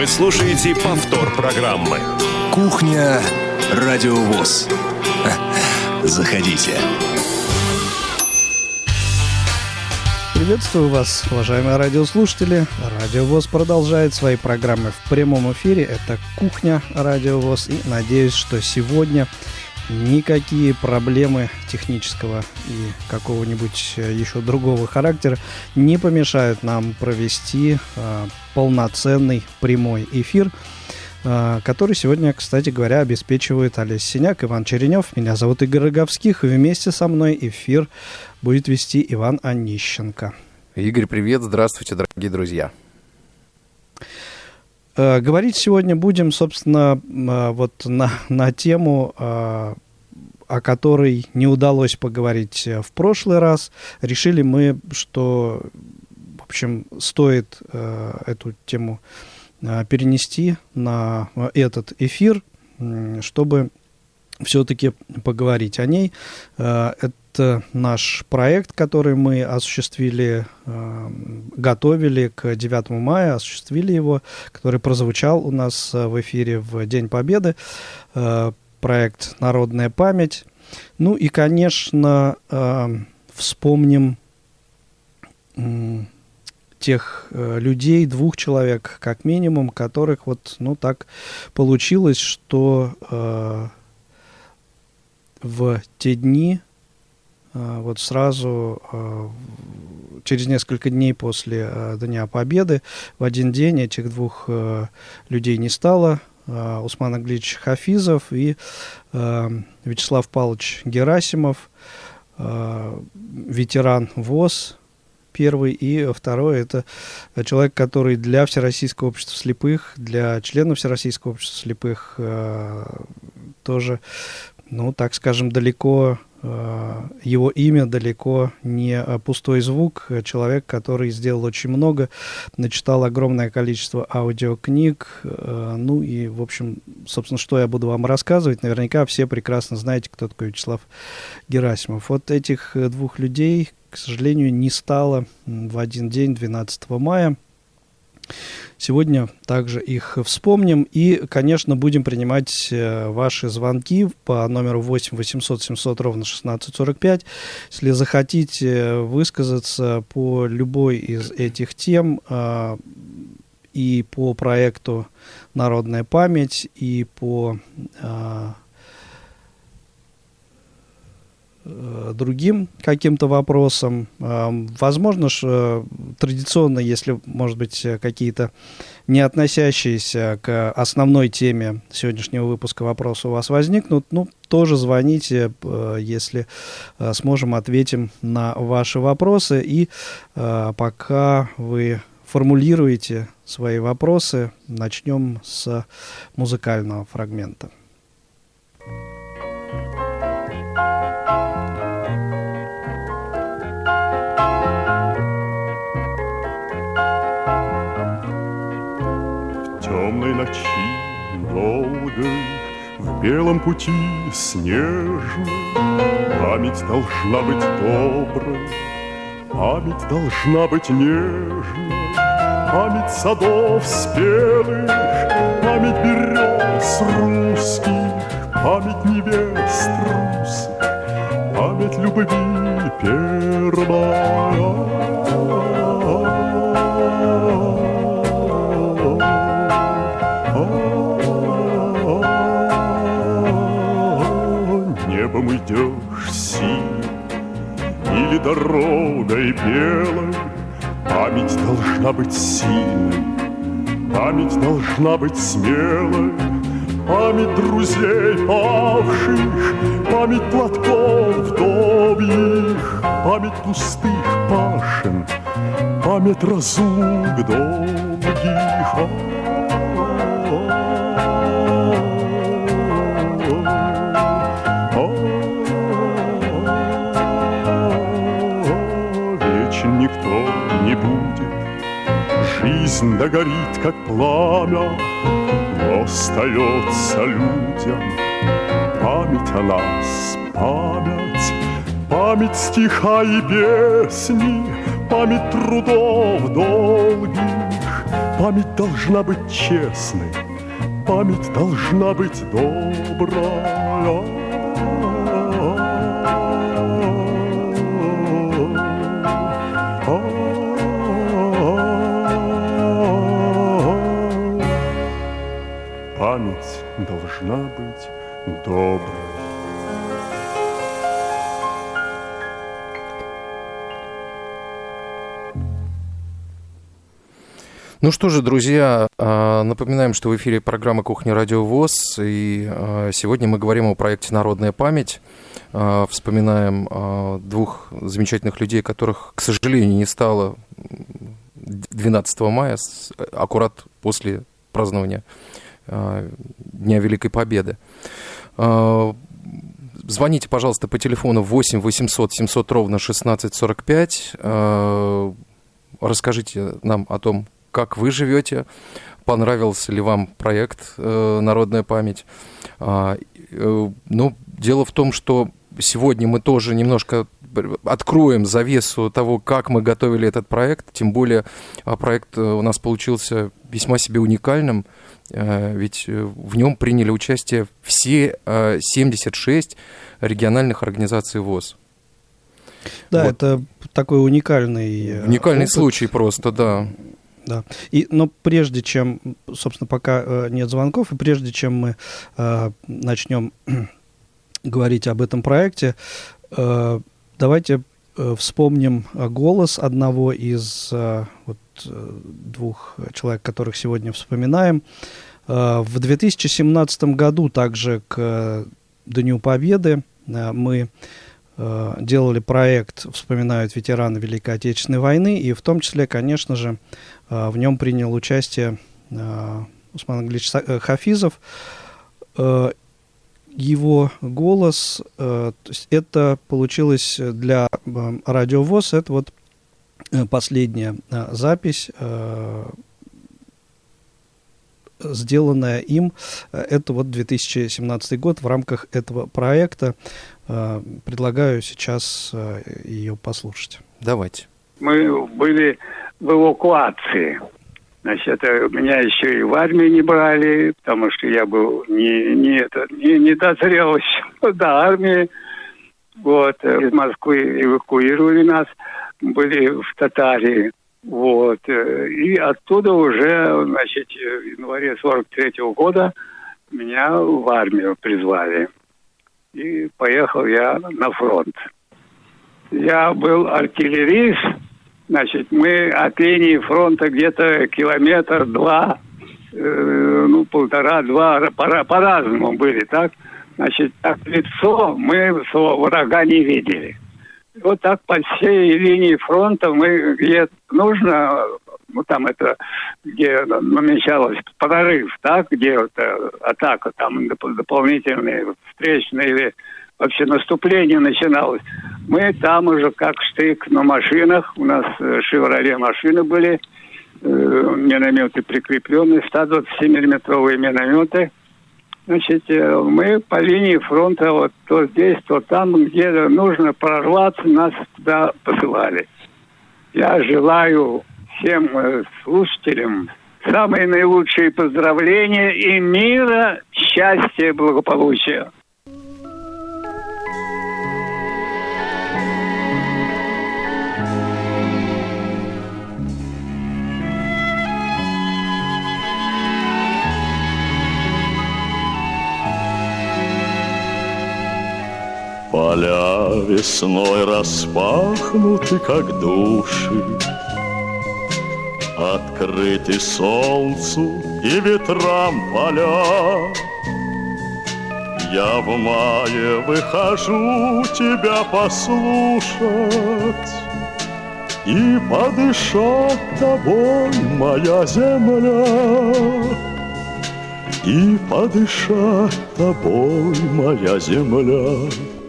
Вы слушаете повтор программы. Кухня Радиовоз. Заходите. Приветствую вас, уважаемые радиослушатели. Радио ВОЗ продолжает свои программы в прямом эфире. Это «Кухня Радио ВОЗ». И надеюсь, что сегодня никакие проблемы технического и какого-нибудь э, еще другого характера не помешают нам провести э, полноценный прямой эфир, э, который сегодня, кстати говоря, обеспечивает Олесь Синяк, Иван Черенев. Меня зовут Игорь Роговских, вместе со мной эфир будет вести Иван Онищенко. Игорь, привет, здравствуйте, дорогие друзья. Э, говорить сегодня будем, собственно, э, вот на, на тему, э, о которой не удалось поговорить в прошлый раз. Решили мы, что, в общем, стоит эту тему перенести на этот эфир, чтобы все-таки поговорить о ней. Это это наш проект, который мы осуществили, э, готовили к 9 мая, осуществили его, который прозвучал у нас э, в эфире в День Победы. Э, проект «Народная память». Ну и, конечно, вспомним тех людей, двух человек как минимум, которых вот, ну так получилось, что в те дни а, вот сразу а, через несколько дней после а, Дня Победы в один день этих двух людей не стало. Усман Аглич Хафизов и Вячеслав Павлович Герасимов, ветеран ВОЗ, первый, и второй это человек, который для Всероссийского общества слепых, для членов Всероссийского общества слепых тоже, ну, так скажем, далеко Э, его имя далеко не пустой звук. Человек, который сделал очень много, начитал огромное количество аудиокниг. Э, ну и, в общем, собственно, что я буду вам рассказывать, наверняка все прекрасно знаете, кто такой Вячеслав Герасимов. Вот этих двух людей, к сожалению, не стало в один день, 12 мая. Сегодня также их вспомним и, конечно, будем принимать э, ваши звонки по номеру 8 800 700 ровно 1645. Если захотите высказаться по любой из этих тем э, и по проекту «Народная память», и по э, другим каким-то вопросам. Возможно, что традиционно, если, может быть, какие-то не относящиеся к основной теме сегодняшнего выпуска вопросы у вас возникнут, ну, тоже звоните, э, если э, сможем, ответим на ваши вопросы. И пока вы формулируете свои вопросы, начнем с музыкального фрагмента. Белом пути снежной Память должна быть доброй, Память должна быть нежной, Память садов спелых, Память берез русских, Память невест русских, Память любви первая. Идешь синим Или дорогой белой Память должна быть сильной Память должна быть смелой Память друзей павших Память платков вдовьих Память пустых пашен Память разлук долгих жизнь догорит, как пламя, Но остается людям память о нас, память, Память стиха и песни, память трудов долгих, Память должна быть честной, память должна быть добрая. Должна быть доброй. Ну что же, друзья, а, напоминаем, что в эфире программа «Кухня Радио ВОЗ», и а, сегодня мы говорим о проекте «Народная память». А, вспоминаем двух замечательных людей, которых, к сожалению, не стало 12 мая, аккурат после празднования Дня Великой Победы. Звоните, пожалуйста, по телефону 8 800 700 ровно 1645. Расскажите нам о том, как вы живете, понравился ли вам проект э, «Народная память». Э, ну, дело в том, что сегодня мы тоже немножко откроем завесу того, как мы готовили этот проект. Тем более а, проект э, у нас получился весьма себе уникальным, ведь в нем приняли участие все 76 региональных организаций ВОЗ. Да, вот. это такой уникальный... Уникальный опыт. случай просто, да. Да. И, но прежде чем, собственно, пока э, нет звонков, и прежде чем мы э, начнем говорить об этом проекте, э, давайте э, вспомним голос одного из э, вот, э, двух человек, которых сегодня вспоминаем. Э, в 2017 году также к Дню Победы э, мы э, делали проект «Вспоминают ветераны Великой Отечественной войны», и в том числе, конечно же, э, в нем принял участие э, Усман Англич Хафизов. Его голос, то есть это получилось для радио ВОЗ, это вот последняя запись сделанная им. Это вот 2017 год в рамках этого проекта. Э, предлагаю сейчас э, ее послушать. Давайте. Мы были в эвакуации. Значит, меня еще и в армию не брали, потому что я был не, не, это, не, не дозрел еще до армии. Вот, э, из Москвы эвакуировали нас, были в Татарии. Вот, и оттуда уже, значит, в январе 43 -го года меня в армию призвали и поехал я на фронт. Я был артиллерист, значит, мы от линии фронта где-то километр-два, э, ну, полтора-два, по- по-разному были, так? Значит, так лицо мы своего врага не видели. Вот так по всей линии фронта мы, где нужно, ну там это, где намечалось прорыв, так, где это атака, там дополнительные встречные или вообще наступление начиналось. Мы там уже как штык на машинах, у нас «Шевроле» машины были, э, минометы прикрепленные, 127-миллиметровые минометы. Значит, э, мы по линии фронта вот то здесь, то там, где нужно прорваться, нас туда посылали. Я желаю всем э, слушателям самые наилучшие поздравления и мира, счастья, благополучия. Поля весной распахнуты, как души, Открыты солнцу и ветрам поля. Я в мае выхожу тебя послушать И подышать тобой, моя земля. И подышать тобой, моя земля.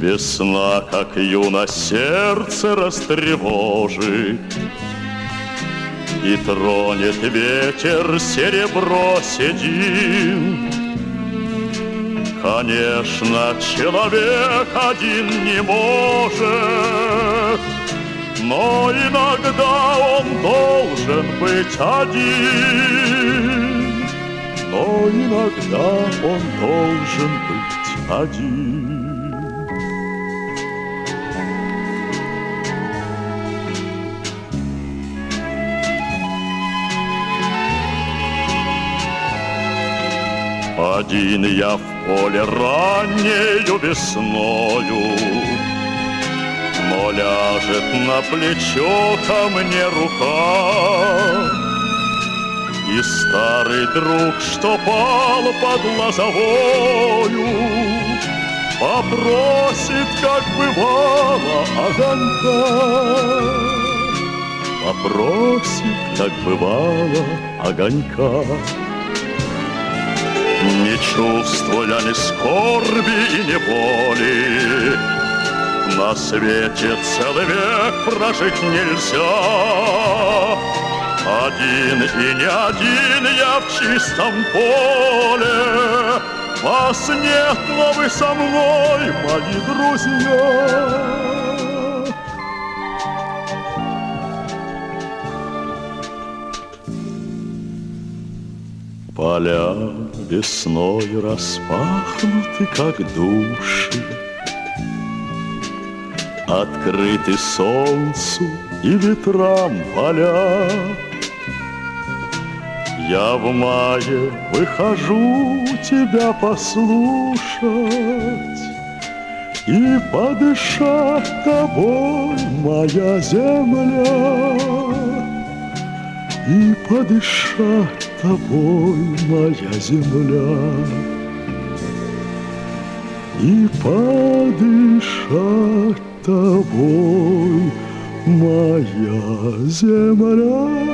Весна, как юно сердце растревожит, И тронет ветер серебро седин. Конечно, человек один не может Но иногда он должен быть один. Но иногда он должен быть один Один я в поле раннею весною, Но ляжет на плечо ко мне рука. И старый друг, что пал под лозовою, Попросит, как бывало, огонька. Попросит, как бывало, огонька. Не чувствуя ни скорби и ни боли, На свете целый век прожить нельзя. Один и не один я в чистом поле, Вас нет, но вы со мной, мои друзья. Поля весной распахнуты, как души, Открыты солнцу и ветрам поля. Я в мае выхожу тебя послушать И подышать тобой, моя земля, И подышать тобой, моя земля, И подышать тобой, моя земля.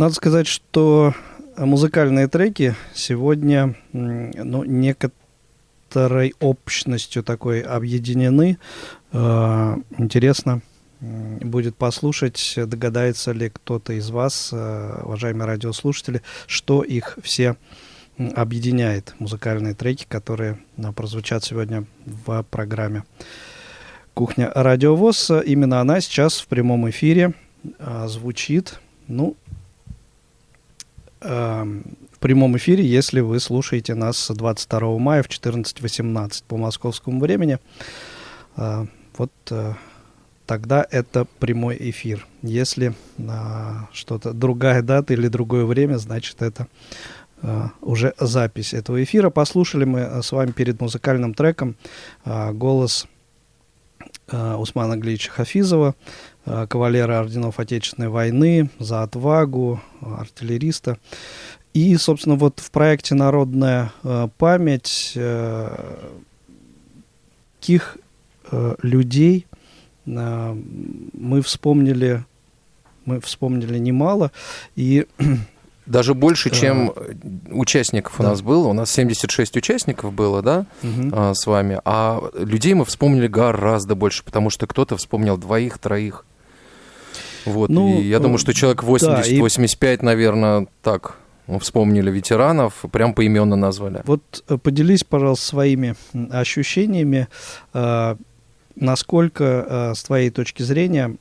Надо сказать, что музыкальные треки сегодня ну, некоторой общностью такой объединены. Э, интересно будет послушать, догадается ли кто-то из вас, э, уважаемые радиослушатели, что их все объединяет музыкальные треки, которые э, прозвучат сегодня в программе «Кухня Радиовоз». Именно она сейчас в прямом эфире звучит, ну, в прямом эфире, если вы слушаете нас 22 мая в 14.18 по московскому времени. А, вот э, тогда это прямой эфир. Если а, что-то другая дата или другое время, значит это уже запись этого эфира. Послушали мы э, с вами перед музыкальным треком голос Усмана Глича Хафизова, Э, кавалера орденов Отечественной войны, за отвагу, артиллериста. И, собственно, вот в проекте «Народная э, память» э, каких людей мы вспомнили, мы вспомнили немало. И даже больше, чем участников да. у нас было. У нас 76 участников было, да, угу. с вами. А людей мы вспомнили гораздо больше, потому что кто-то вспомнил двоих, троих. Вот, ну, и я думаю, что человек 80-85, да, и... наверное, так вспомнили ветеранов, прям поименно назвали. Вот э, поделись, пожалуйста, своими ощущениями, э, насколько, э, с твоей точки зрения,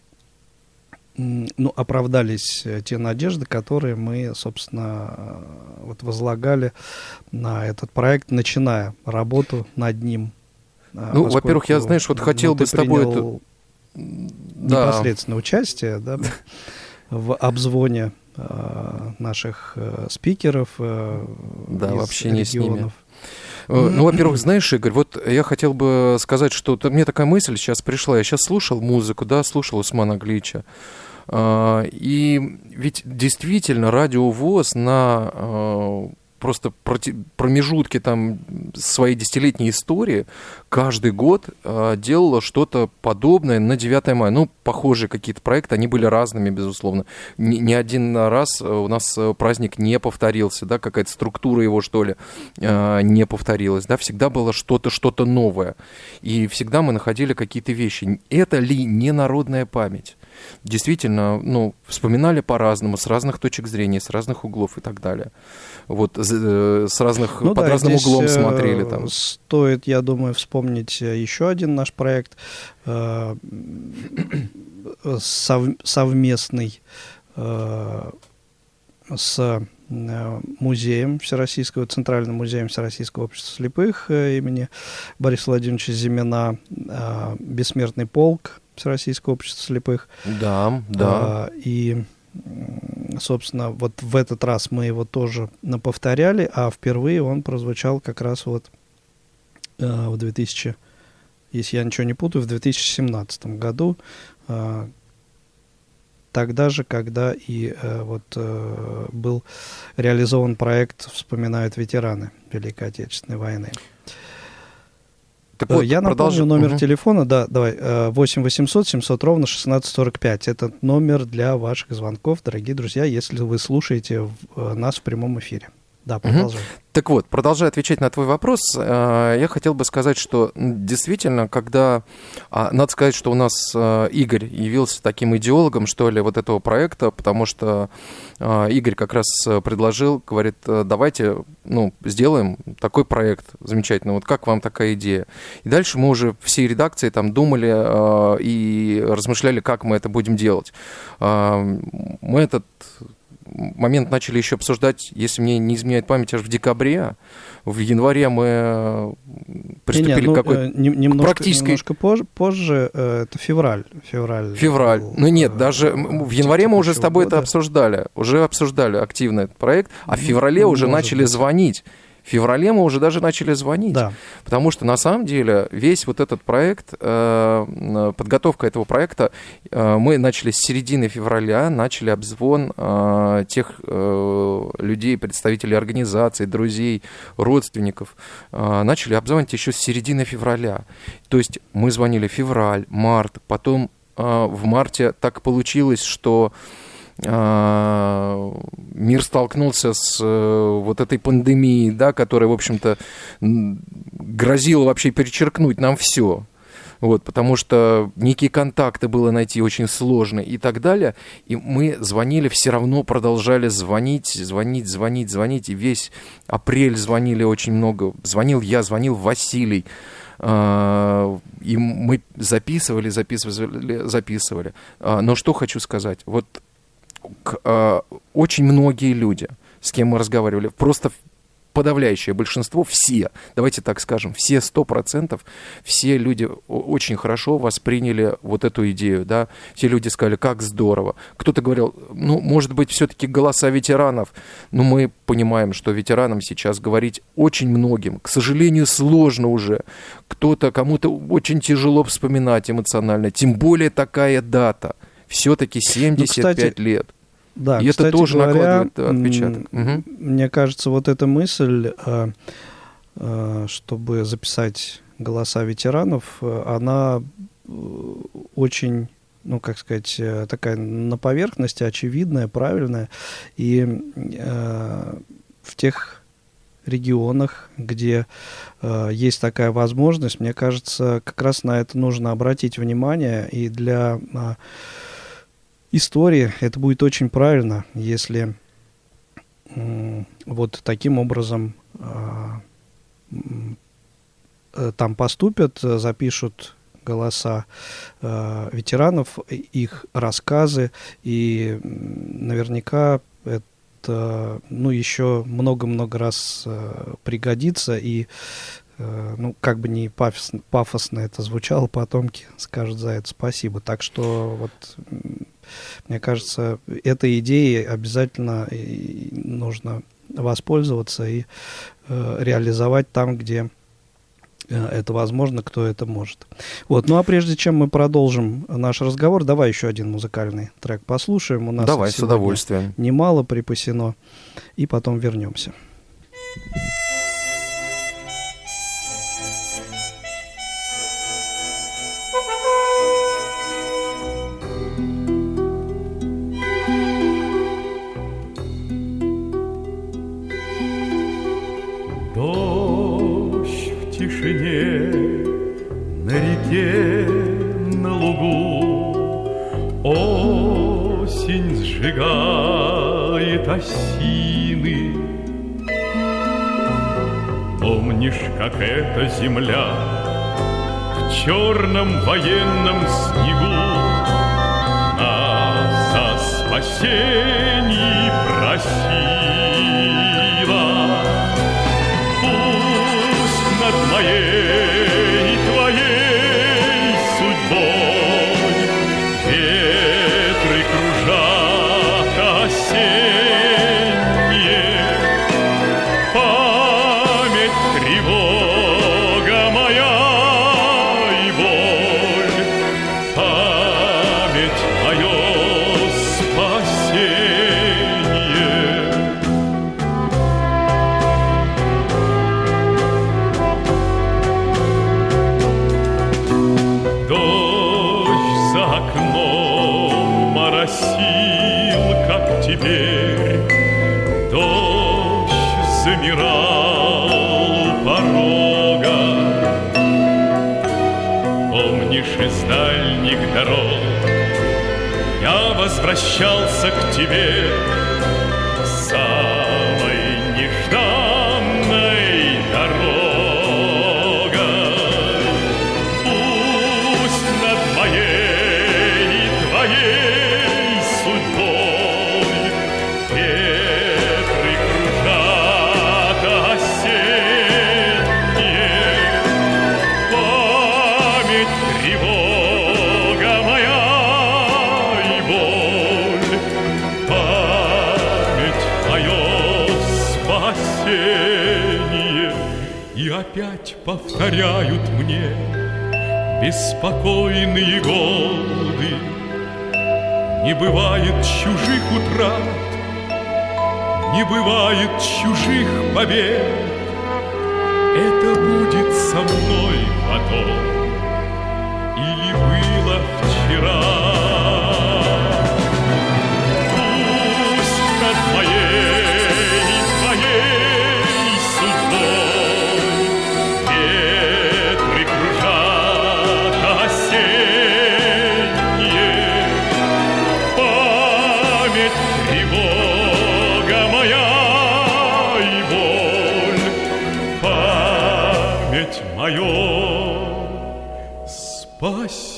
ну, оправдались те надежды, которые мы, собственно, вот возлагали на этот проект, начиная работу над ним. Ну, во-первых, я, знаешь, вот хотел бы с тобой это да. непосредственно участие да, в обзвоне э, наших э, спикеров э, да, из вообще не регионов. с ними. Э, ну, во-первых, знаешь, Игорь, вот я хотел бы сказать, что мне такая мысль сейчас пришла. Я сейчас слушал музыку, да, слушал Усмана Глича. Э, и ведь действительно радиовоз на просто промежутки там своей десятилетней истории каждый год э, делала что-то подобное на 9 мая. Ну, похожие какие-то проекты, они были разными, безусловно. Ни, ни один раз у нас праздник не повторился, да, какая-то структура его, что ли, э, не повторилась, да, всегда было что-то, что-то новое. И всегда мы находили какие-то вещи. Это ли не народная память? действительно, ну, вспоминали по-разному, с разных точек зрения, с разных углов и так далее. Вот э, с разных, ну, под да, разным углом э, смотрели там. Стоит, я думаю, вспомнить э, еще один наш проект сов, совместный с музеем Всероссийского, Центральным музеем Всероссийского общества слепых имени Бориса Владимировича Зимина «Бессмертный полк», Всероссийского общества слепых. Да, да. И, собственно, вот в этот раз мы его тоже повторяли, а впервые он прозвучал как раз вот а, в 2000, если я ничего не путаю, в 2017 году, а, тогда же, когда и а, вот а, был реализован проект «Вспоминают ветераны Великой Отечественной войны». Так вот, Я напомню номер угу. телефона, да, давай, 8 800 700 ровно 1645. Это номер для ваших звонков, дорогие друзья, если вы слушаете э, нас в прямом эфире. Да, продолжай. Угу. Так вот, продолжая отвечать на твой вопрос, э, я хотел бы сказать, что действительно, когда... А, надо сказать, что у нас э, Игорь явился таким идеологом, что ли, вот этого проекта, потому что э, Игорь как раз предложил, говорит, давайте, ну, сделаем такой проект замечательный, вот как вам такая идея? И дальше мы уже всей редакции там думали и размышляли, как мы это будем делать. Мы этот момент начали еще обсуждать, если мне не изменяет память, аж в декабре. В январе мы э, приступили не, не, ну, к какой-то э, немножко, практической... Немножко позже, позже э, это февраль. Февраль. Февраль. Был, ну нет, даже в январе мы уже с тобой года. это обсуждали. Уже обсуждали активно этот проект, а в феврале ну, уже начали быть. звонить в феврале мы уже даже начали звонить. Да. Потому что на самом деле весь вот этот проект, э, подготовка этого проекта, э, мы начали с середины февраля, начали обзвон э, тех людей, представителей организаций, друзей, родственников. Начали обзвонить еще с середины февраля. То есть мы звонили февраль, март, потом в марте так получилось, что мир столкнулся с э, вот этой пандемией, да, которая, в общем-то, грозила вообще перечеркнуть нам все. Вот, потому что некие контакты было найти очень сложно и так далее. И мы звонили, все равно продолжали звонить, звонить, звонить, звонить. И весь апрель звонили очень много. Звонил я, звонил Василий. А, и мы записывали, записывали, записывали. А, но что хочу сказать. Вот э, очень многие люди, с кем мы разговаривали, просто подавляющее большинство, все, давайте так скажем, все сто процентов, все люди очень хорошо восприняли вот эту идею, да, все люди сказали, как здорово. Кто-то говорил, ну, может быть, все-таки голоса ветеранов, но мы понимаем, что ветеранам сейчас говорить очень многим, к сожалению, сложно уже. Кто-то, кому-то очень тяжело вспоминать эмоционально, тем более такая дата – все-таки 75 ну, кстати, лет. Да, и кстати это тоже говоря, накладывает отпечаток. Угу. Мне кажется, вот эта мысль, э, э, чтобы записать голоса ветеранов, э, она очень ну, как сказать, такая на поверхности, очевидная, правильная. И э, в тех регионах, где э, есть такая возможность, мне кажется, как раз на это нужно обратить внимание. И для э, истории, это будет очень правильно, если вот таким образом а, э, там поступят, запишут голоса э, ветеранов, их рассказы, и наверняка это ну, еще много-много раз э, пригодится, и ну, как бы не пафосно, пафосно это звучало, потомки скажут за это спасибо. Так что вот мне кажется, этой идеей обязательно нужно воспользоваться и э, реализовать там, где э, это возможно, кто это может. Вот. Ну а прежде чем мы продолжим наш разговор, давай еще один музыкальный трек послушаем. У нас давай, с удовольствием. Немало припасено. И потом вернемся. Черном военном снегу. Нас о спасении возвращался к тебе повторяют мне Беспокойные годы. Не бывает чужих утрат Не бывает чужих побед. Это будет со мной потом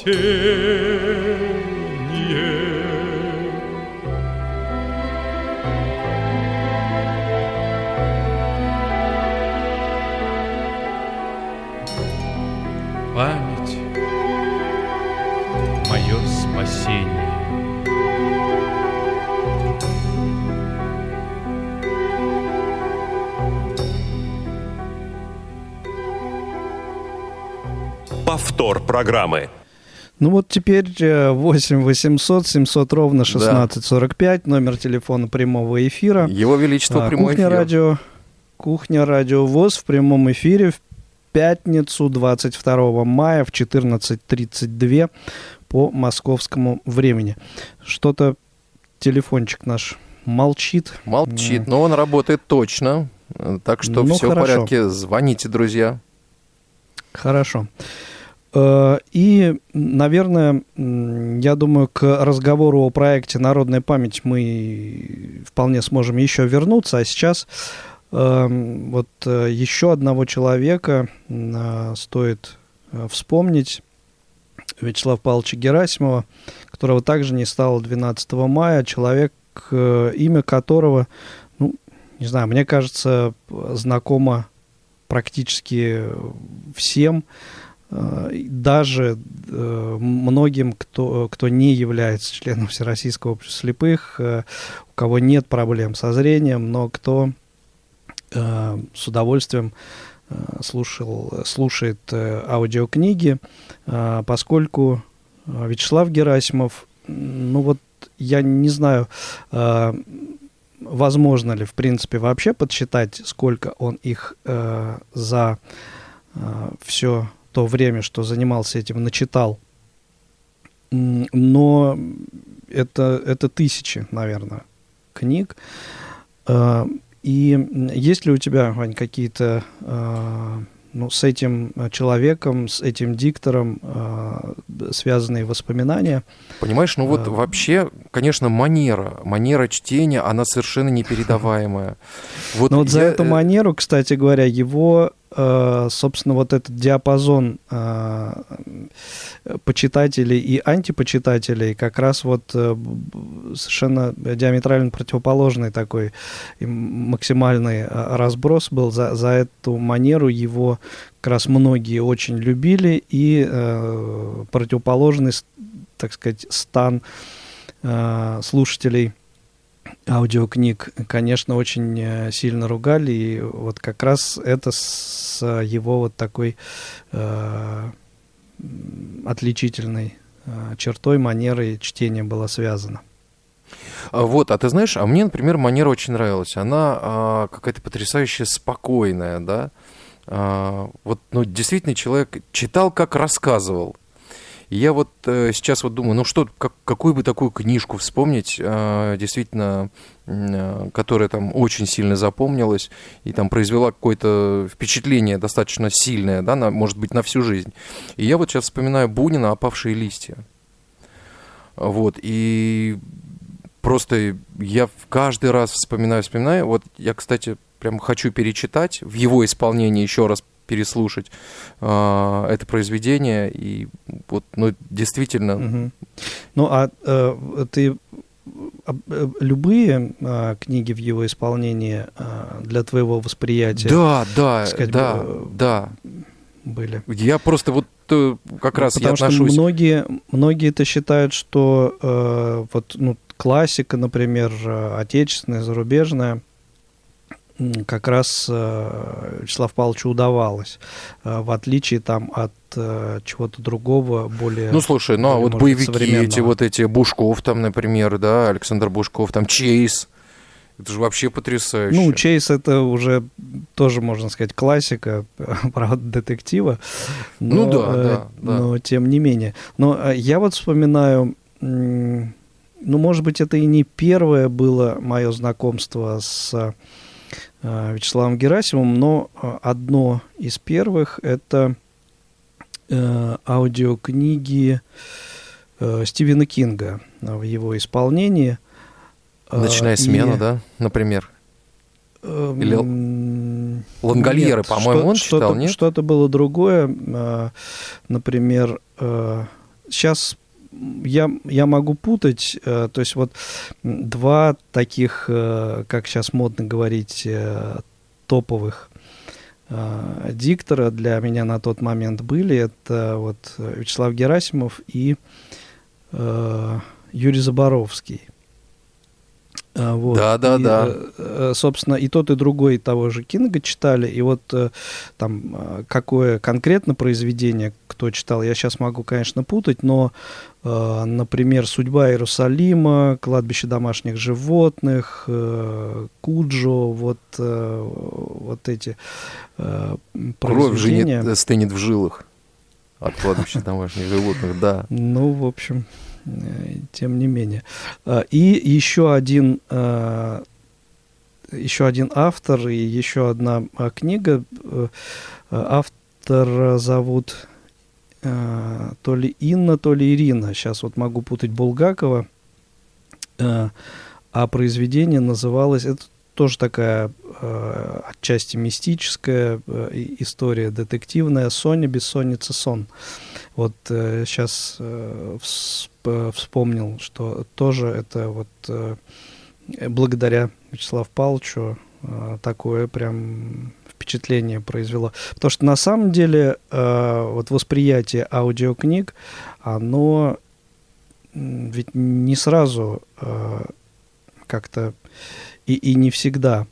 спасение Память — мое спасение. Повтор программы. Ну вот теперь э, 8 800 700 ровно 1645, номер телефона прямого эфира. Его Величество А, прямой Кухня эфир. радио, Кухня радио ВОЗ в прямом эфире в пятницу 22 мая в 14.32 по московскому времени. Что-то телефончик наш молчит. Молчит, но он работает точно. Так что Ну, все в хорошо. порядке. Звоните, друзья. Хорошо. Э, И, наверное, я думаю, к разговору о проекте «Народная память» мы вполне сможем еще вернуться. А сейчас эм, вот э, еще одного человека а, стоит э, вспомнить. Вячеслава Павловича Герасимова, которого также не стало 12 мая. Человек, имя которого, ну, не знаю, мне кажется, знакомо практически всем, даже э, многим, кто, кто не является членом Всероссийского общества слепых, э, у кого нет проблем со зрением, но кто э, с удовольствием э, слушал, слушает э, аудиокниги, э, поскольку э, Вячеслав Герасимов, ну вот я не знаю, э, возможно ли, в принципе, вообще подсчитать, сколько он их э, за э, все то время, что занимался этим, начитал. Но это, это тысячи, наверное, книг. Э, и есть ли у тебя, Вань, какие-то э, ну, с этим э, человеком, с этим диктором э, связанные воспоминания. Понимаешь, ну вот а... вообще, конечно, манера, манера чтения, она совершенно непередаваемая. Вот, ну вот я... за эту манеру, кстати говоря, его Э, собственно, вот этот диапазон э, почитателей и антипочитателей как раз вот э, совершенно диаметрально противоположный такой максимальный разброс был. За, за эту манеру его как раз многие очень любили, и противоположный, так сказать, стан слушателей – аудиокниг, конечно, очень э, сильно ругали, и вот как раз это с его вот такой э, отличительной э, чертой, манерой чтения было связано. А вот, а ты знаешь, а мне, например, манера очень нравилась. Она а, какая-то потрясающе спокойная, да. А, вот, ну, действительно, человек читал, как рассказывал. Я вот э, сейчас вот думаю, ну что, как, какую бы такую книжку вспомнить, э, действительно, э, которая там очень сильно запомнилась и там произвела какое-то впечатление достаточно сильное, да, на, может быть, на всю жизнь. И я вот сейчас вспоминаю Бунина «Опавшие листья». Вот, и просто я каждый раз вспоминаю, вспоминаю. Вот я, кстати, прям хочу перечитать в его исполнении еще раз переслушать э, это произведение. И вот, ну, действительно. Угу. Ну, а э, ты э, любые э, книги в его исполнении э, для твоего восприятия? Да, да, сказать, да, э, да. Были. Я просто вот э, как раз Потому я отношусь... что многие, многие это считают, что э, вот, ну, классика, например, э, отечественная, зарубежная, как раз э, Вячеславу Павловичу удавалось, э, в отличие там от э, чего-то другого, более... Ну, слушай, ну, а вот боевики эти, вот эти, Бушков там, например, да, Александр Бушков, там, Чейз, это же вообще потрясающе. Ну, Чейз это уже тоже, можно сказать, классика, правда, детектива. Но, ну да, да, да. Но тем не менее. Но я вот вспоминаю, ну, может быть, это и не первое было мое знакомство с Вячеславом Герасимовым, но э, одно из первых это э, аудиокниги Стивена Кинга в его исполнении. Ночная смена, и... да, например? Эм, Или Лангольеры, по-моему, он читал, что-то, нет? Что-то было другое. Например, сейчас я, я могу путать, э, то есть вот два таких, э, как сейчас модно говорить, э, топовых диктора для меня на тот момент были. Это вот Вячеслав Герасимов и Юрий Заборовский. Вот. Да, да, и, да. Собственно, и тот, и другой того же Кинга читали. И вот там какое конкретно произведение кто читал, я сейчас могу, конечно, путать, но Э, например, «Судьба Иерусалима», «Кладбище домашних животных», э, «Куджо», вот, э, вот эти Кровь же не стынет в жилах от кладбища домашних животных, да. Ну, в общем, тем не менее. И еще один еще один автор и еще одна книга. Автор зовут э, то ли Инна, то ли Ирина. Сейчас вот могу путать Булгакова. Э, а произведение называлось... Это тоже такая э, отчасти мистическая э, история, детективная. «Соня, бессонница, сон». Вот э, сейчас э, вспомнил, что тоже это вот э, благодаря Вячеславу Павловичу э, такое прям впечатление произвело. Потому что на самом деле э, вот восприятие аудиокниг, оно ведь не сразу как-то и, и не всегда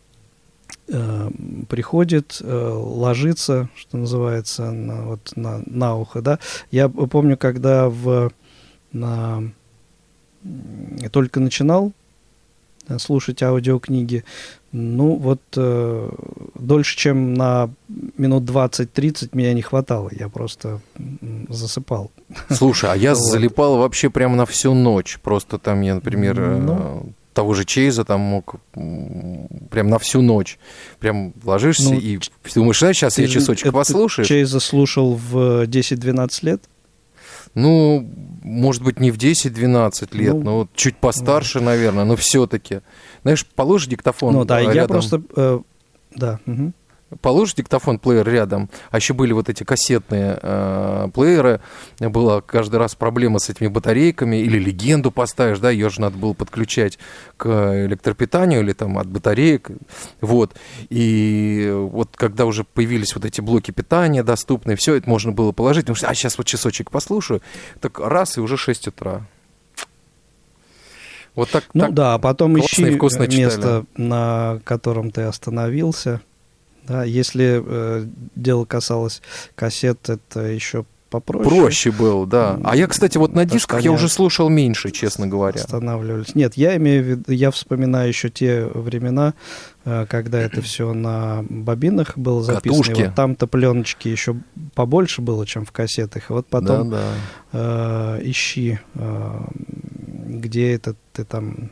приходит, э, ложится, что называется, на, вот, на, на ухо. Да? Я помню, когда в, на, только начинал э, слушать аудиокниги. Ну, вот э, дольше, чем на минут 20-30 меня не хватало. Я просто засыпал. Слушай, а я Вот. залипал вообще прямо на всю ночь. Просто там я, например, э, Ну. того же Чейза там мог прям на всю ночь. Прям ложишься Ну, и думаешь, а сейчас я часочек это послушаешь. Чейза слушал в 10-12 лет. Ну, может быть, не в 10-12 лет, Ну, но вот чуть постарше, наверное, но все-таки. Знаешь, положишь диктофон ну да, я рядом, просто... э, да. мгм. Положишь диктофон плеер рядом, а еще были вот эти кассетные э, плееры, была каждый раз проблема с этими батарейками, или легенду поставишь, да, ее же надо было подключать к электропитанию или там от батареек, вот, и вот когда уже появились вот эти блоки питания доступные, все это можно было положить, потому что, а сейчас вот часочек послушаю, так раз и уже 6 утра. Вот так, Ну так да, а потом ищи э, читали. место, на котором ты остановился. Да, если э, дело касалось кассет, это еще попроще. Проще было, да. А я, кстати, вот на дисках я уже слушал меньше, честно говоря. Останавливались. Нет, я имею в виду, я вспоминаю еще те времена, э, когда это все на бобинах было записано. И Катушки. Вот там-то пленочки еще побольше было, чем в кассетах. И вот потом Да, да. э, ищи, э, где это ты там,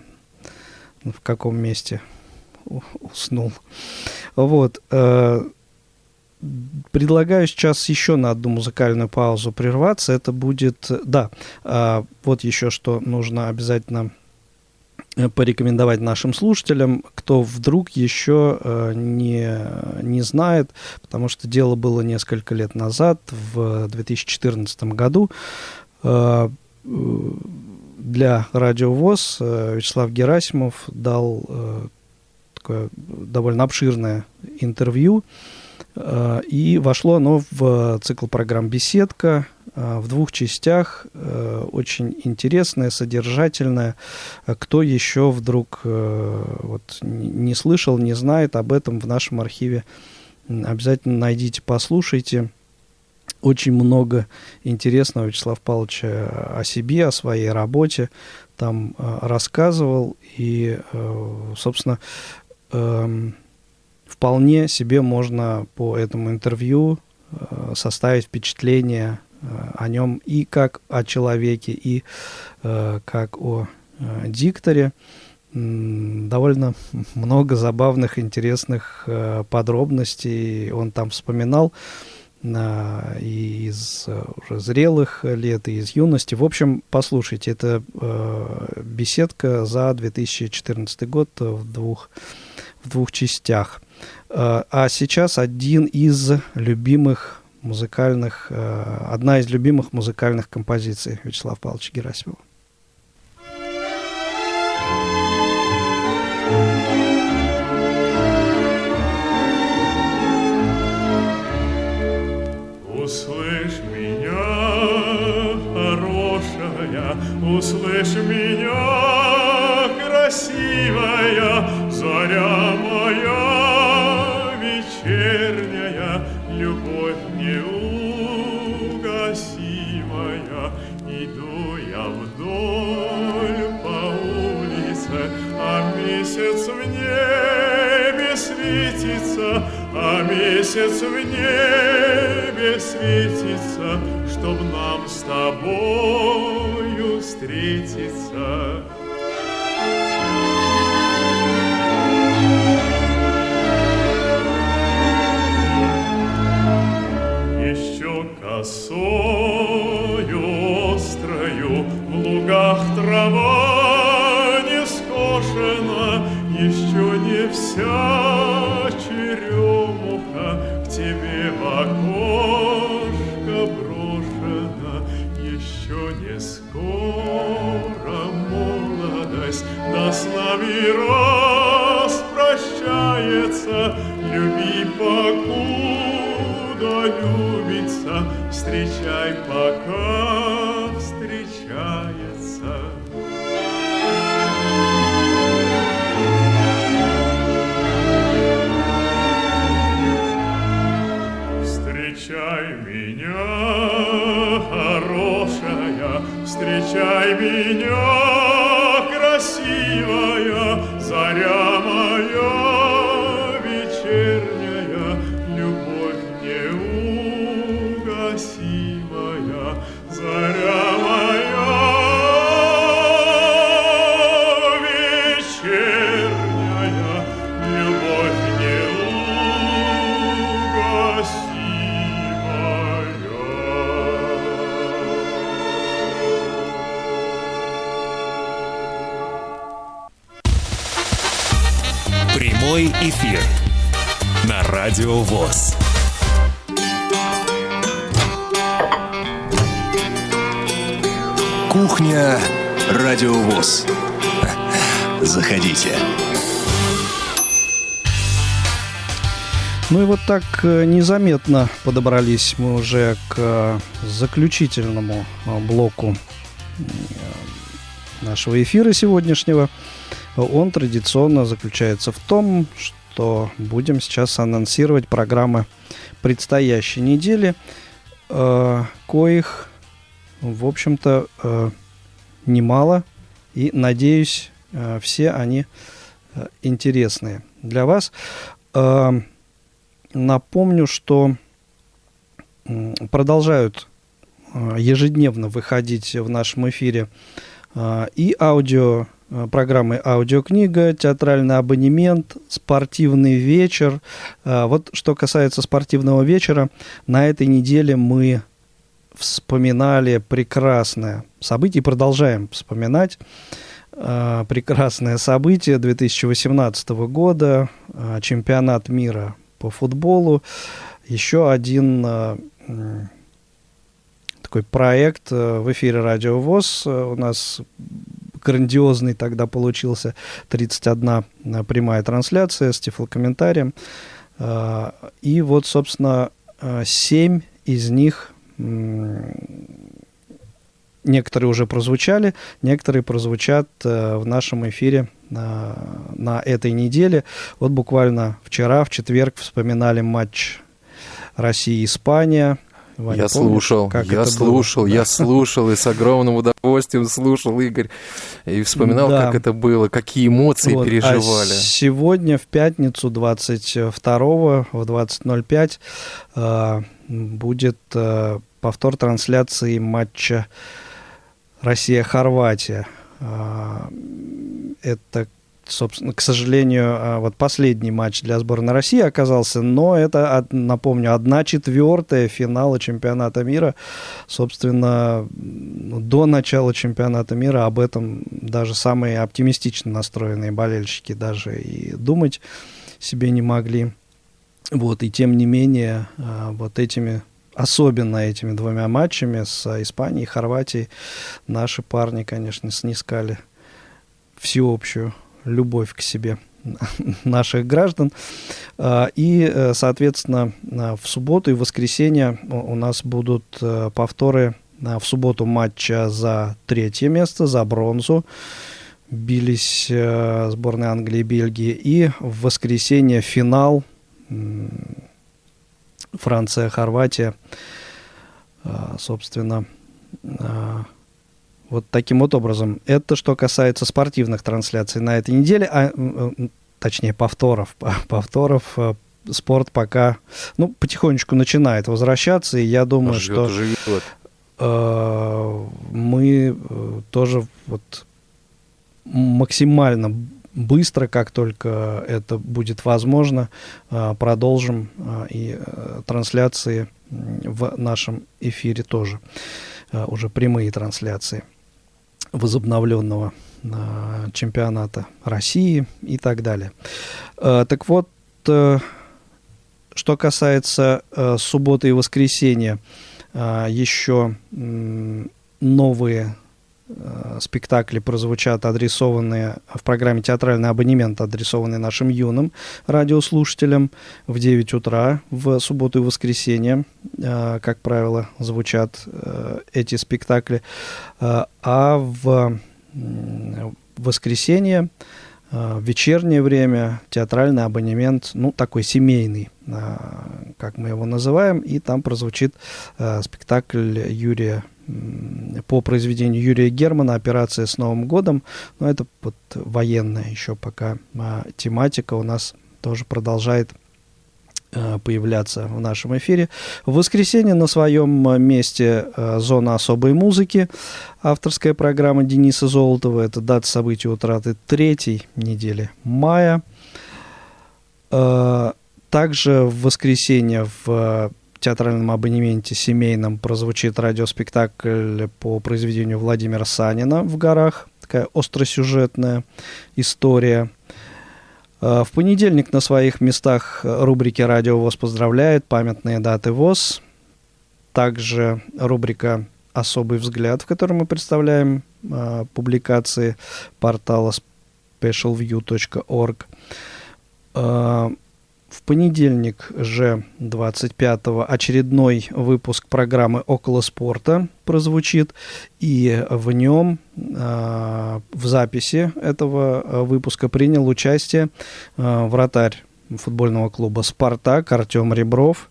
в каком месте уснул. Вот. э, Предлагаю сейчас еще на одну музыкальную паузу прерваться. Это будет, да, а, вот еще что нужно обязательно э, порекомендовать нашим слушателям, кто вдруг еще э, не, не знает, потому что дело было несколько лет назад, в 2014 году. Э, э, Для Радио ВОЗ э, Вячеслав Герасимов дал э, такое довольно обширное интервью, э, и вошло оно в цикл программ «Беседка» э, в двух частях, э, очень интересное, содержательное. Кто еще вдруг вот, не слышал, не знает об этом в нашем архиве, обязательно найдите, послушайте. Очень много интересного Вячеслав Павлович о себе, о своей работе там рассказывал. И, собственно, эм, вполне себе можно по этому интервью э, составить впечатление э, о нем и как о человеке, и э, как о дикторе. Довольно много забавных, интересных подробностей он там вспоминал и из э, уже зрелых лет, и из юности. В общем, послушайте, это э, беседка за 2014 год в двух, в двух частях. Э, А сейчас один из любимых музыкальных, э, одна из любимых музыкальных композиций Вячеслава Павловича Герасимова. Меня, Ну и вот так э, незаметно подобрались мы уже к э, заключительному э, блоку нашего эфира сегодняшнего. Он традиционно заключается в том, что будем сейчас анонсировать программы предстоящей недели, коих, в общем-то, немало. И, надеюсь, все они интересные для вас. Напомню, что продолжают э, ежедневно выходить в нашем эфире э, и аудио э, программы «Аудиокнига», «Театральный абонемент», «Спортивный вечер». Вот что касается спортивного вечера, на этой неделе мы вспоминали прекрасное событие и продолжаем вспоминать прекрасное событие 2018 года, чемпионат мира по футболу. Еще один э, такой проект э, в эфире Радио ВОЗ. Э, у нас грандиозный тогда получился 31 прямая трансляция с тифлокомментарием. И вот, собственно, 7 из них некоторые уже прозвучали, некоторые прозвучат в нашем эфире на, на этой неделе. Вот буквально вчера, в четверг, вспоминали матч России-Испания. Ваня, я помнишь, слушал, я слушал, было? я слушал и с огромным удовольствием слушал, Игорь, и вспоминал, да. как это было, какие эмоции вот. переживали. А сегодня, в пятницу, 22 в 20.05, э, будет э, повтор трансляции матча Россия-Хорватия. Э, это, собственно, к сожалению, а, вот последний матч для сборной России оказался, но это, напомню, одна четвертая финала чемпионата мира. Собственно, ну, до начала чемпионата мира об этом даже самые оптимистично настроенные болельщики даже и думать себе не могли. Вот, и тем не менее, а, вот этими особенно этими двумя матчами с Испанией и Хорватией наши парни, конечно, снискали всеобщую любовь к себе наших граждан. А, и, э, соответственно, в субботу и воскресенье у нас будут э, повторы в субботу матча за третье место, за бронзу. Бились э, сборные Англии и Бельгии. И в воскресенье финал Франция-Хорватия. А, собственно, а, вот таким вот образом. Это что касается спортивных трансляций на этой неделе, а точнее повторов. Повторов э, спорт пока, ну, потихонечку начинает возвращаться, и я думаю, живет, что живет. Э, мы тоже вот максимально быстро, как только это будет возможно, э, продолжим и трансляции в нашем эфире тоже, уже прямые трансляции возобновленного э, чемпионата России и так далее. Э, так вот, э, что касается э, субботы и воскресенья, э, еще э, новые Э, спектакли прозвучат, адресованные в программе «Театральный абонемент», адресованные нашим юным радиослушателям в 9 утра в субботу и воскресенье, э, как правило, звучат э, эти спектакли. А в воскресенье в вечернее время театральный абонемент, ну, такой семейный, как мы его называем, и там прозвучит спектакль Юрия по произведению Юрия Германа «Операция с Новым годом». Но это вот военная еще пока а, тематика у нас тоже продолжает а, появляться в нашем эфире. В воскресенье на своем месте а, «Зона особой музыки», авторская программа Дениса Золотова. Это дата событий утраты третьей недели мая. Также в воскресенье в театральном абонементе семейном прозвучит радиоспектакль по произведению Владимира Санина «В горах». Такая остросюжетная история. Э, В понедельник на своих местах рубрики «Радио ВОЗ поздравляет», «Памятные даты ВОЗ». Также рубрика «Особый взгляд», в которой мы представляем э, публикации портала specialview.org. В понедельник же 25-го очередной выпуск программы «Около спорта» прозвучит, и в нем э, в записи этого э, выпуска принял участие э, вратарь футбольного клуба «Спартак» Артем Ребров.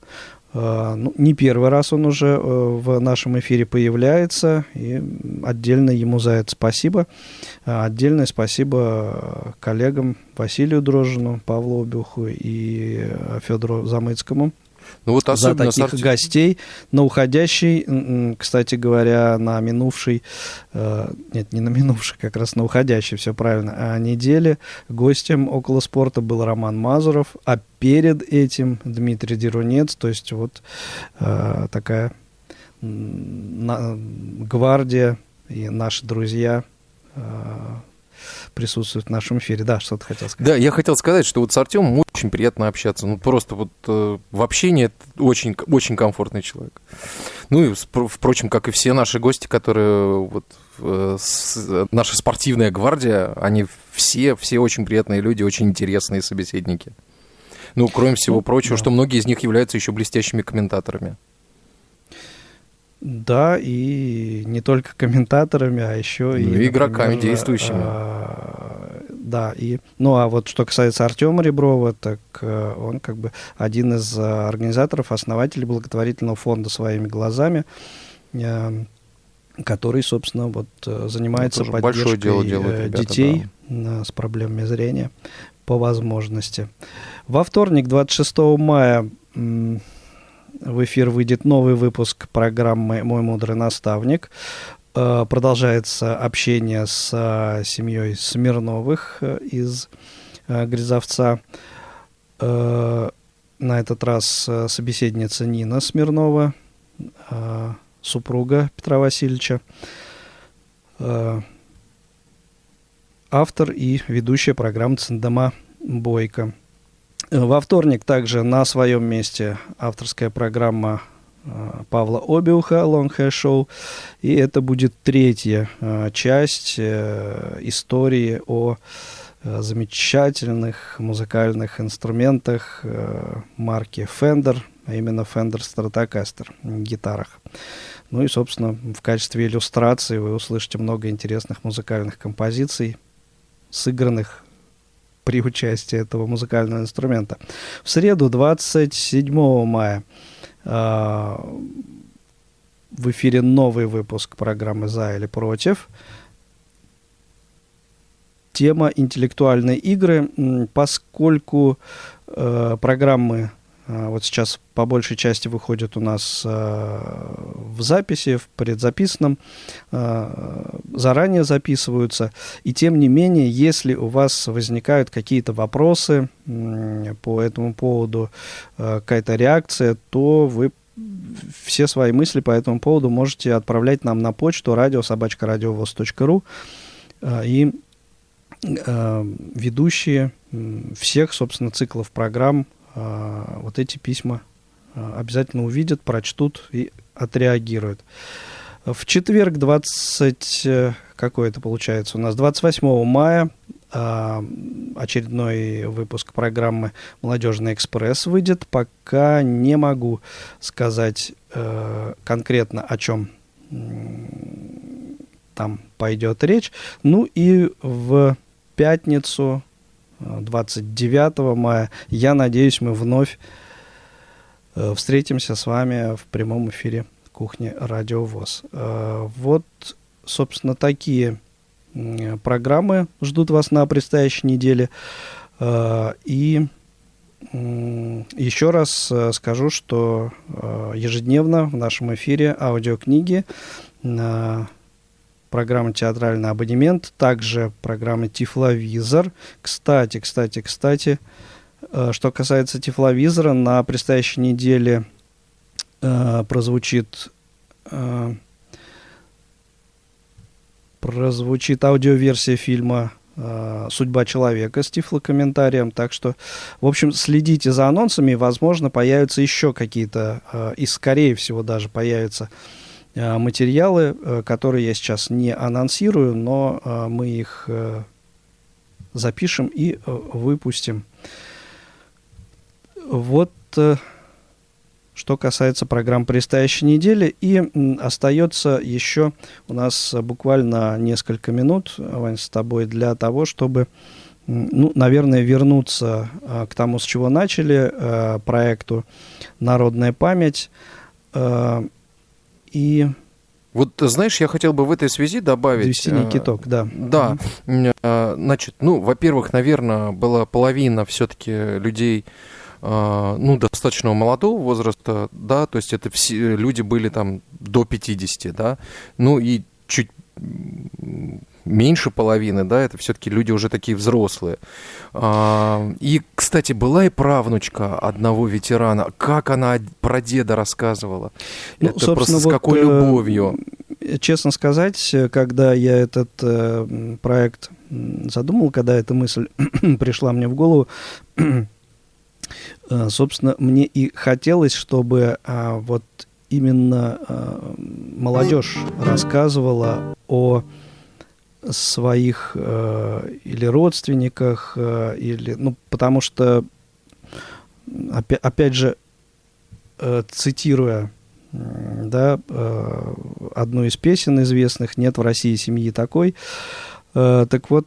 Э, ну, не первый раз он уже э, в нашем эфире появляется, и отдельно ему за это спасибо. А Отдельное спасибо коллегам Василию Дрожжину, Павлу Обюху и э, Федору Замыцкому Ну вот за таких Арти- гостей на уходящий, м, м, кстати говоря, на минувший, э, нет, не на минувший, как раз на уходящий, все правильно, а неделе гостем около спорта был Роман Мазуров, а перед этим Дмитрий Дерунец, то есть вот э, такая на- гвардия и наши друзья э, присутствуют в нашем эфире. Да, что ты хотел сказать? Да, я хотел сказать, что вот с Артемом очень приятно общаться. Ну, просто вот э, в общении очень, очень комфортный человек. Ну и, впрочем, как и все наши гости, которые вот э, с- наша спортивная гвардия, они все, все очень приятные люди, очень интересные собеседники. Ну, кроме всего Ну, прочего, да. что многие из них являются еще блестящими комментаторами. Да, и не только комментаторами, а еще и Ну, и игроками например, действующими. а, да, и ну а вот что касается Артема Реброва, так э, он как бы один из а, организаторов, основателей благотворительного фонда своими глазами, э, который, собственно, вот занимается большое поддержкой дело делают ребята, детей э, с проблемами зрения по возможности. Во вторник, 26 мая, в эфир выйдет новый выпуск программы «Мой мудрый наставник». Э, Продолжается общение с э, семьей Смирновых э, из Грязовца. На этот раз собеседница Нина Смирнова, супруга Петра Васильевича. Автор и ведущая программы «Цендема Бойко». Во вторник также на своем месте авторская программа э, Павла Обиуха «Long Hair Show». И это будет третья э, часть э, истории о замечательных музыкальных инструментах марки Fender, а именно Fender Stratocaster, гитарах. Ну и, собственно, в качестве иллюстрации вы услышите много интересных музыкальных композиций, сыгранных при участии этого музыкального инструмента. В среду, 27 мая, э, в эфире новый выпуск программы «За или против». Тема «Интеллектуальные игры», поскольку э, программы вот сейчас по большей части выходят у нас э, в записи, в предзаписанном, э, заранее записываются. И тем не менее, если у вас возникают какие-то вопросы по этому поводу, какая-то реакция, то вы все свои мысли по этому поводу можете отправлять нам на почту радиособачка.радиовоз.ру и ведущие всех, собственно, циклов программ э, вот эти письма э, обязательно увидят, прочтут и отреагируют. В четверг, 20, э, какой это получается у нас, 28 мая, э, очередной выпуск программы «Молодежный экспресс» выйдет. Пока не могу сказать э, конкретно, о чем там пойдет речь. Ну и в пятницу, 29 мая, я надеюсь, мы вновь э, встретимся с вами в прямом эфире кухни Радио ВОЗ. Э, Вот, собственно, такие программы ждут вас на предстоящей неделе. Э, И еще раз скажу, что ежедневно в нашем эфире аудиокниги программа «Театральный абонемент», также программа «Тифловизор». Кстати, кстати, кстати, э, что касается «Тифловизора», на предстоящей неделе э, прозвучит э, прозвучит аудиоверсия фильма э, «Судьба человека» с тифлокомментарием. Так что, в общем, следите за анонсами. Возможно, появятся еще какие-то, э, и скорее всего даже появятся материалы, э, которые я сейчас не анонсирую, но э, мы их э, запишем и э, выпустим. Вот... Э, что касается программ предстоящей недели. И остается еще у нас буквально несколько минут, Вань, с тобой, для того, чтобы, ну, наверное, вернуться к тому, с чего начали, проекту «Народная память». И вот, знаешь, я хотел бы в этой связи добавить... Вести некий ток, да. Да. Значит, ну, во-первых, наверное, была половина все-таки людей а, ну, достаточно молодого возраста, да, то есть это все люди были там до 50, да, ну и чуть меньше половины, да, это все-таки люди уже такие взрослые. А, и, кстати, была и правнучка одного ветерана. Как она про деда рассказывала? Ну, это просто с какой вот, любовью. Честно сказать, когда я этот э, проект задумал, когда эта мысль пришла мне в голову, Э, собственно, мне и хотелось, чтобы а, вот именно молодежь рассказывала о своих э, или родственниках, э, или, ну, потому что, опять, опять же, цитируя да, одну из песен известных «Нет в России семьи такой», так вот,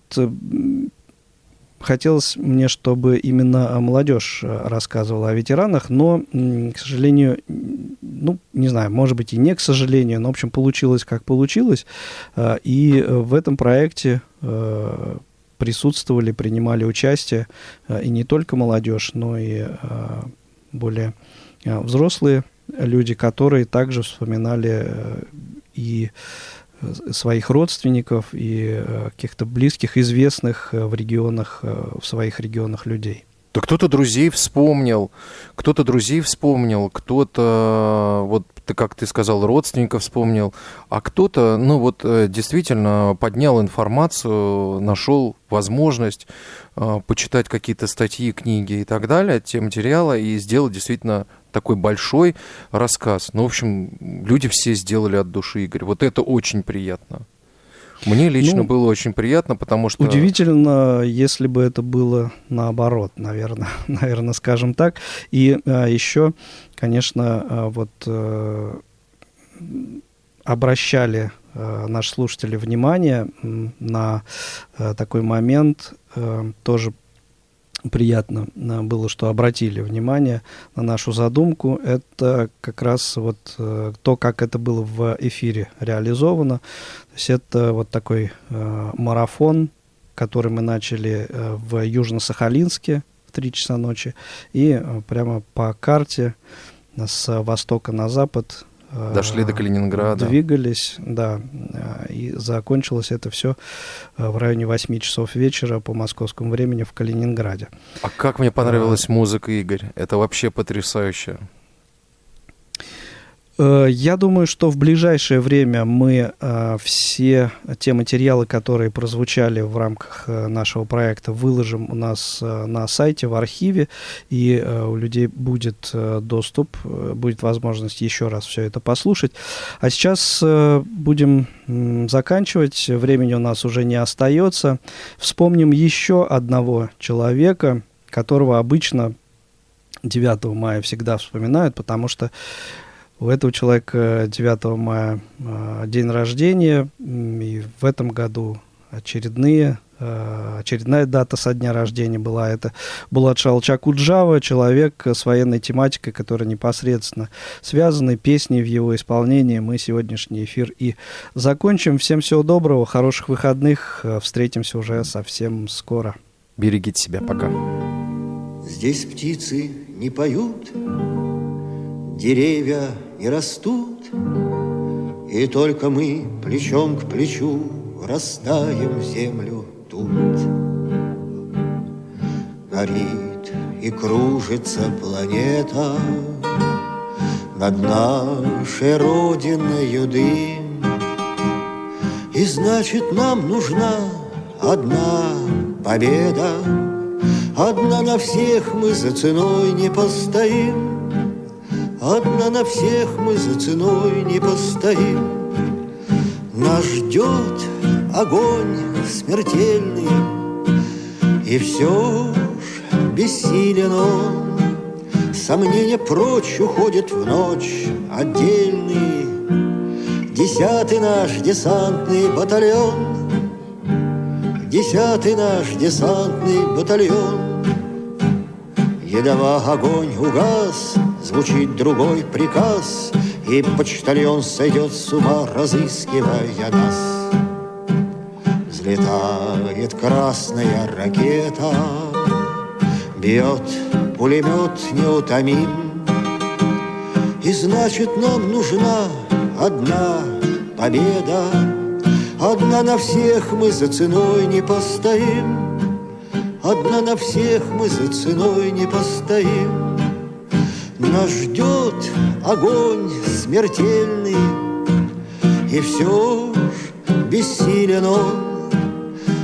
хотелось мне, чтобы именно молодежь э, рассказывала о ветеранах, но, к сожалению, ну, не знаю, может быть и не к сожалению, но, в общем, получилось как получилось. Э, и в этом проекте э, присутствовали, принимали участие и не только молодежь, но и более взрослые люди, которые также вспоминали и своих родственников и э, каких-то близких, известных э, в регионах, э, в своих регионах людей. Да кто-то друзей вспомнил, кто-то друзей вспомнил, кто-то, вот как ты сказал, родственников вспомнил, а кто-то, ну вот действительно поднял информацию, нашел возможность почитать какие-то статьи, книги и так далее, те материалы, и сделать действительно такой большой рассказ. Ну, в общем, люди все сделали от души, Игорь. Вот это очень приятно. Мне лично ну, было очень приятно, потому что... Удивительно, если бы это было наоборот, наверное, наверное, скажем так. И а, еще, конечно, а, вот а, обращали а, наши слушатели внимание на а, такой момент, а, тоже приятно э, было, что обратили внимание на нашу задумку. Это как раз вот э, то, как это было в эфире реализовано. То есть это вот такой э, марафон, который мы начали в Южно-Сахалинске в 3 часа ночи. И прямо по карте с востока на запад Дошли до Калининграда. Двигались, да. И закончилось это все в районе 8 часов вечера по московскому времени в Калининграде. А как мне понравилась а... музыка, Игорь? Это вообще потрясающе. Э, я думаю, что в ближайшее время мы э, все те материалы, которые прозвучали в рамках э, нашего проекта, выложим у нас на сайте, в архиве, и у людей будет доступ, будет возможность еще раз все это послушать. А сейчас будем заканчивать, времени у нас уже не остается. Вспомним еще одного человека, которого обычно 9 мая всегда вспоминают, потому что у этого человека 9 мая а, день рождения, и в этом году очередные а, очередная дата со дня рождения была. Это Булат Шалчакуджава, человек с военной тематикой, который непосредственно связаны песни в его исполнении. Мы сегодняшний эфир и закончим. Всем всего доброго, хороших выходных. Встретимся уже совсем скоро. Берегите себя, пока. Здесь птицы не поют, деревья не растут, И только мы плечом к плечу Растаем землю тут. Горит и кружится планета Над нашей родиной дым, И значит, нам нужна одна победа. Одна на всех мы за ценой не постоим, Одна на всех мы за ценой не постоим. Нас ждет огонь смертельный, И все ж бессилен он. Сомнения прочь уходят в ночь отдельный. Десятый наш десантный батальон Десятый наш десантный батальон Едва огонь угас, звучит другой приказ, И почтальон сойдет с ума, разыскивая нас. Взлетает красная ракета, Бьет пулемет неутомим, И значит нам нужна одна победа, Одна на всех мы за ценой не постоим, Одна на всех мы за ценой не постоим. Нас ждет огонь смертельный, И все ж бессилен он.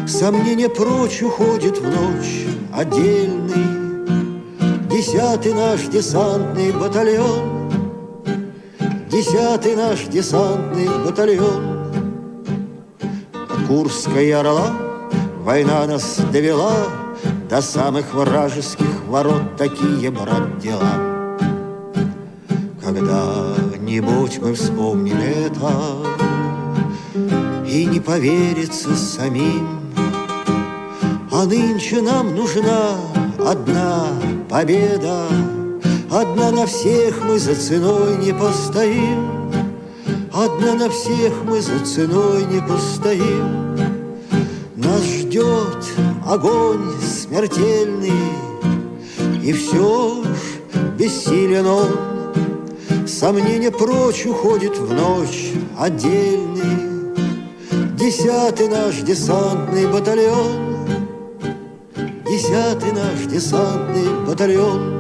Сомнение прочь уходит в ночь отдельный. Десятый наш десантный батальон, Десятый наш десантный батальон. Курская орла война нас довела До самых вражеских ворот такие, брат, дела. Когда-нибудь мы вспомним это И не поверится самим, А нынче нам нужна одна победа, Одна на всех мы за ценой не постоим, Одна на всех мы за ценой не постоим. Нас ждет огонь смертельный, И все ж бессилен он. Сомнение прочь уходит в ночь отдельный. Десятый наш десантный батальон, Десятый наш десантный батальон